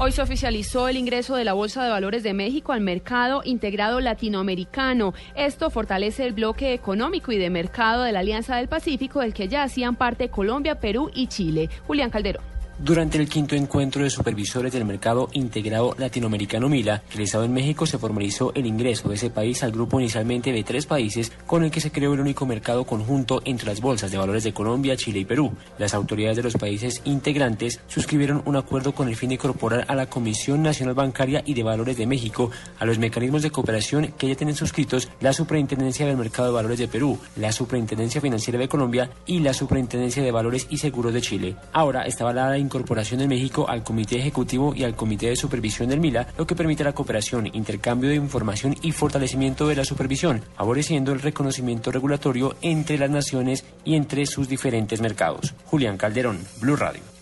Hoy se oficializó el ingreso de la Bolsa de Valores de México al mercado integrado latinoamericano. Esto fortalece el bloque económico y de mercado de la Alianza del Pacífico, del que ya hacían parte Colombia, Perú y Chile. Julián Calderón. Durante el quinto encuentro de supervisores del mercado integrado latinoamericano Mila, realizado en México, se formalizó el ingreso de ese país al grupo inicialmente de tres países con el que se creó el único mercado conjunto entre las bolsas de valores de Colombia, Chile y Perú. Las autoridades de los países integrantes suscribieron un acuerdo con el fin de incorporar a la Comisión Nacional Bancaria y de Valores de México a los mecanismos de cooperación que ya tienen suscritos la Superintendencia del Mercado de Valores de Perú, la Superintendencia Financiera de Colombia y la Superintendencia de Valores y Seguros de Chile. Ahora estaba la incorporación de México al Comité Ejecutivo y al Comité de Supervisión del MILA, lo que permite la cooperación, intercambio de información y fortalecimiento de la supervisión, favoreciendo el reconocimiento regulatorio entre las naciones y entre sus diferentes mercados. Julián Calderón, Blue Radio.